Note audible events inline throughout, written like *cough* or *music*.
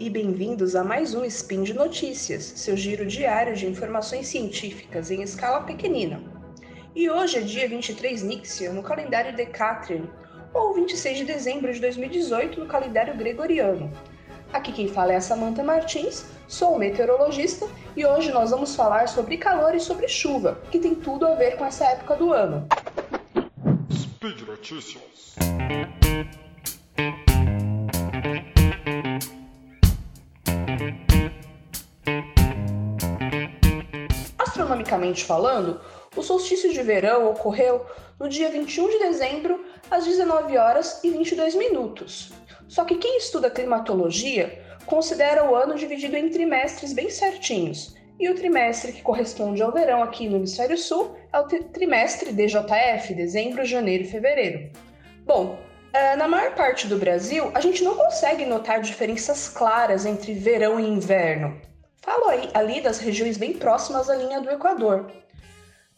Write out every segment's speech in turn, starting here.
e bem-vindos a mais um Spin de Notícias, seu giro diário de informações científicas em escala pequenina. E hoje é dia 23 Nixia no calendário Decatrian, ou 26 de dezembro de 2018 no calendário gregoriano. Aqui quem fala é a Samantha Martins, sou meteorologista e hoje nós vamos falar sobre calor e sobre chuva, que tem tudo a ver com essa época do ano. Speed Notícias. Astronomicamente falando, o solstício de verão ocorreu no dia 21 de dezembro, às 19 horas e 22 minutos. Só que quem estuda climatologia considera o ano dividido em trimestres bem certinhos. E o trimestre que corresponde ao verão aqui no hemisfério sul é o trimestre DJF, dezembro, janeiro e fevereiro. Bom, eh, na maior parte do Brasil, a gente não consegue notar diferenças claras entre verão e inverno. Falo aí, ali das regiões bem próximas à linha do Equador.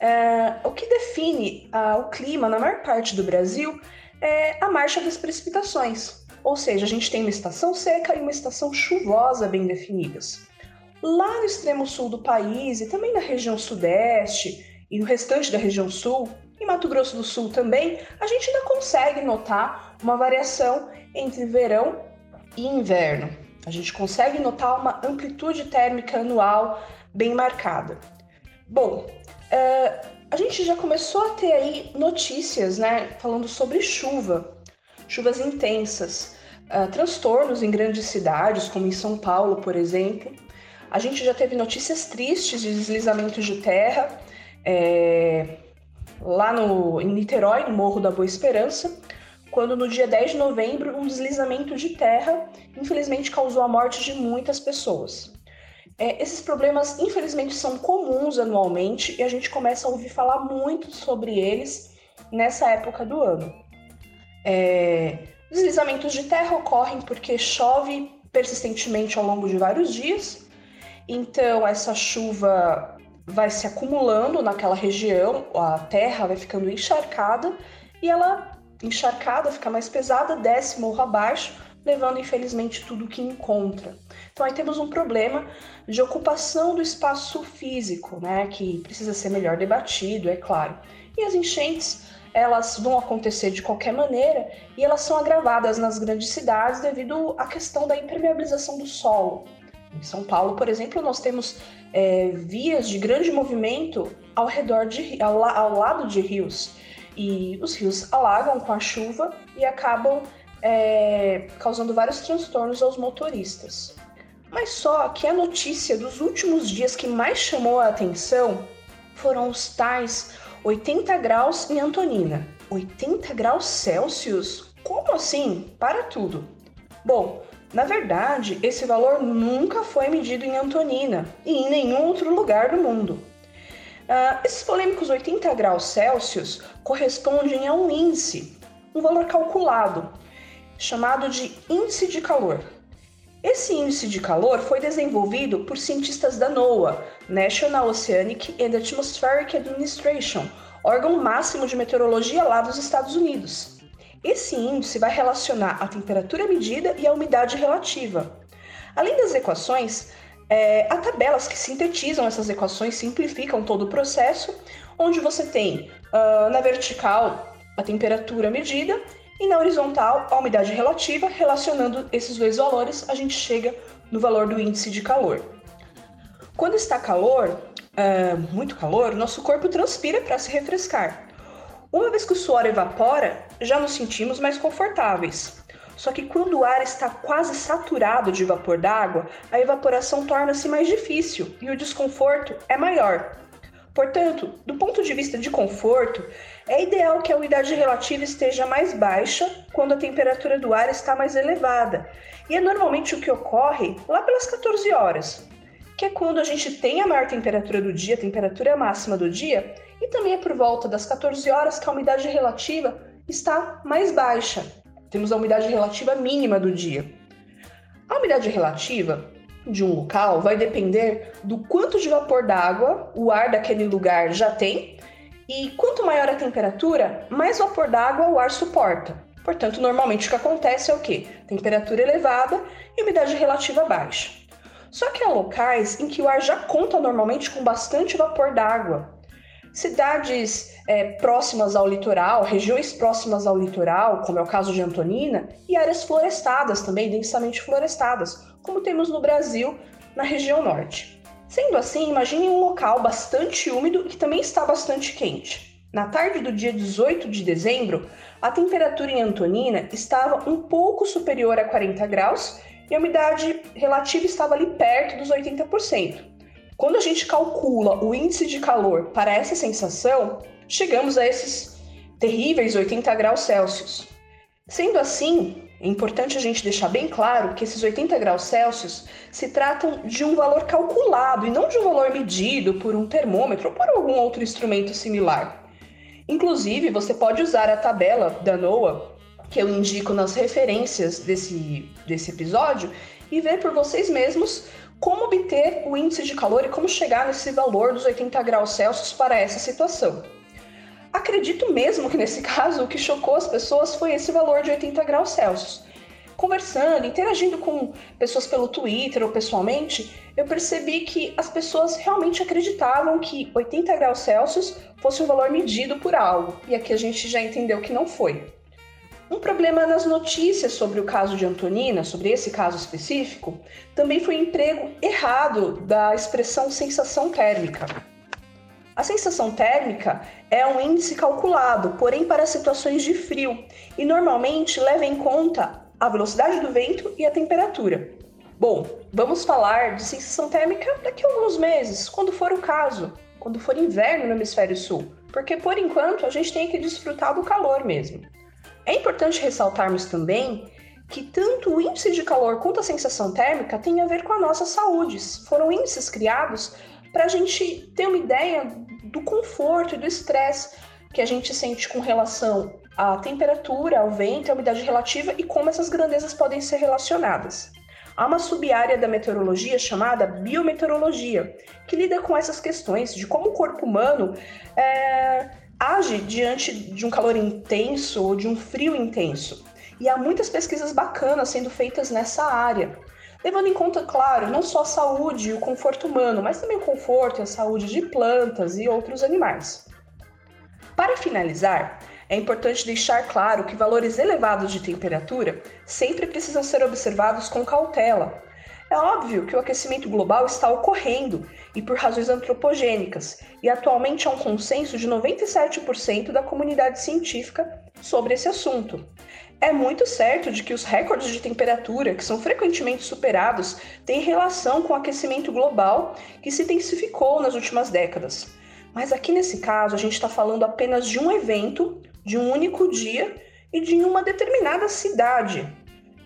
É, o que define ah, o clima na maior parte do Brasil é a marcha das precipitações, ou seja, a gente tem uma estação seca e uma estação chuvosa bem definidas. Lá no extremo sul do país e também na região sudeste e no restante da região sul, em Mato Grosso do Sul também, a gente ainda consegue notar uma variação entre verão e inverno. A gente consegue notar uma amplitude térmica anual bem marcada. Bom, uh, a gente já começou a ter aí notícias, né, falando sobre chuva, chuvas intensas, uh, transtornos em grandes cidades, como em São Paulo, por exemplo. A gente já teve notícias tristes de deslizamentos de terra, é, lá no, em Niterói, no Morro da Boa Esperança, quando no dia 10 de novembro um deslizamento de terra infelizmente causou a morte de muitas pessoas. É, esses problemas, infelizmente, são comuns anualmente e a gente começa a ouvir falar muito sobre eles nessa época do ano. É, deslizamentos de terra ocorrem porque chove persistentemente ao longo de vários dias, então essa chuva vai se acumulando naquela região, a terra vai ficando encharcada e ela, encharcada, fica mais pesada, desce morro abaixo, levando infelizmente tudo que encontra. Então aí temos um problema de ocupação do espaço físico, né, que precisa ser melhor debatido, é claro. E as enchentes, elas vão acontecer de qualquer maneira e elas são agravadas nas grandes cidades devido à questão da impermeabilização do solo. Em São Paulo, por exemplo, nós temos é, vias de grande movimento ao redor de ao, ao lado de rios e os rios alagam com a chuva e acabam é, causando vários transtornos aos motoristas. Mas só que a notícia dos últimos dias que mais chamou a atenção foram os tais 80 graus em Antonina. 80 graus Celsius? Como assim? Para tudo. Bom, na verdade, esse valor nunca foi medido em Antonina e em nenhum outro lugar do mundo. Uh, esses polêmicos 80 graus Celsius correspondem a um índice, um valor calculado, chamado de índice de calor. Esse índice de calor foi desenvolvido por cientistas da NOAA, National Oceanic and Atmospheric Administration, órgão máximo de meteorologia lá dos Estados Unidos. Esse índice vai relacionar a temperatura medida e a umidade relativa. Além das equações, é, há tabelas que sintetizam essas equações, simplificam todo o processo, onde você tem uh, na vertical a temperatura medida e na horizontal, a umidade relativa, relacionando esses dois valores, a gente chega no valor do índice de calor. Quando está calor, é, muito calor, nosso corpo transpira para se refrescar. Uma vez que o suor evapora, já nos sentimos mais confortáveis. Só que quando o ar está quase saturado de vapor d'água, a evaporação torna-se mais difícil e o desconforto é maior. Portanto, do ponto de vista de conforto, é ideal que a umidade relativa esteja mais baixa quando a temperatura do ar está mais elevada, e é normalmente o que ocorre lá pelas 14 horas, que é quando a gente tem a maior temperatura do dia, a temperatura máxima do dia, e também é por volta das 14 horas que a umidade relativa está mais baixa. Temos a umidade relativa mínima do dia. A umidade relativa de um local vai depender do quanto de vapor d'água o ar daquele lugar já tem e quanto maior a temperatura, mais vapor d'água o ar suporta. Portanto, normalmente o que acontece é o quê? Temperatura elevada e umidade relativa baixa. Só que há locais em que o ar já conta normalmente com bastante vapor d'água. Cidades é, próximas ao litoral, regiões próximas ao litoral, como é o caso de Antonina, e áreas florestadas também, densamente florestadas, como temos no Brasil, na região norte. Sendo assim, imagine um local bastante úmido que também está bastante quente. Na tarde do dia 18 de dezembro, a temperatura em Antonina estava um pouco superior a 40 graus e a umidade relativa estava ali perto dos 80%. Quando a gente calcula o índice de calor para essa sensação, chegamos a esses terríveis 80 graus Celsius. Sendo assim, é importante a gente deixar bem claro que esses 80 graus Celsius se tratam de um valor calculado e não de um valor medido por um termômetro ou por algum outro instrumento similar. Inclusive, você pode usar a tabela da NOAA, que eu indico nas referências desse, desse episódio, e ver por vocês mesmos como obter o índice de calor e como chegar nesse valor dos 80 graus Celsius para essa situação. Acredito mesmo que nesse *laughs* caso o que chocou as pessoas foi esse valor de 80 graus Celsius. Conversando, interagindo com pessoas pelo Twitter ou pessoalmente, eu percebi que as pessoas realmente acreditavam que 80 graus Celsius fosse um valor medido por algo, e aqui a gente já entendeu que não foi. Um problema nas notícias sobre o caso de Antonina, sobre esse caso específico, também foi o emprego errado da expressão sensação térmica. A sensação térmica é um índice calculado, porém para situações de frio, e normalmente leva em conta a velocidade do vento e a temperatura. Bom, vamos falar de sensação térmica daqui a alguns meses, quando for o caso, quando for inverno no hemisfério sul, porque por enquanto a gente tem que desfrutar do calor mesmo. É importante ressaltarmos também que tanto o índice de calor quanto a sensação térmica têm a ver com a nossa saúde. Foram índices criados para a gente ter uma ideia do conforto e do estresse que a gente sente com relação à temperatura, ao vento, à umidade relativa e como essas grandezas podem ser relacionadas. Há uma sub-área da meteorologia chamada biometeorologia, que lida com essas questões de como o corpo humano é, age diante de um calor intenso ou de um frio intenso. E há muitas pesquisas bacanas sendo feitas nessa área, levando em conta, claro, não só a saúde e o conforto humano, mas também o conforto e a saúde de plantas e outros animais. Para finalizar, é importante deixar claro que valores elevados de temperatura sempre precisam ser observados com cautela, é óbvio que o aquecimento global está ocorrendo e por razões antropogênicas, e atualmente há um consenso de 97% da comunidade científica sobre esse assunto. É muito certo de que os recordes de temperatura, que são frequentemente superados, têm relação com o aquecimento global que se intensificou nas últimas décadas. Mas aqui nesse caso, a gente está falando apenas de um evento, de um único dia e de uma determinada cidade.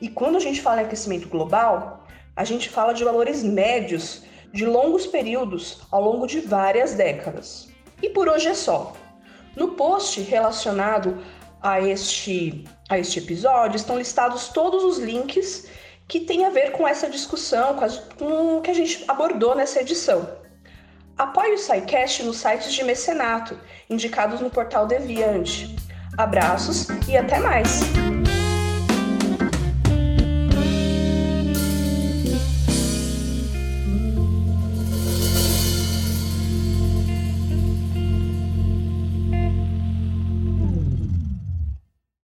E quando a gente fala em aquecimento global, a gente fala de valores médios de longos períodos ao longo de várias décadas. E por hoje é só. No post relacionado a este, a este episódio estão listados todos os links que têm a ver com essa discussão, com, as, com o que a gente abordou nessa edição. Apoie o SciCast nos sites de mecenato, indicados no portal Deviante. Abraços e até mais!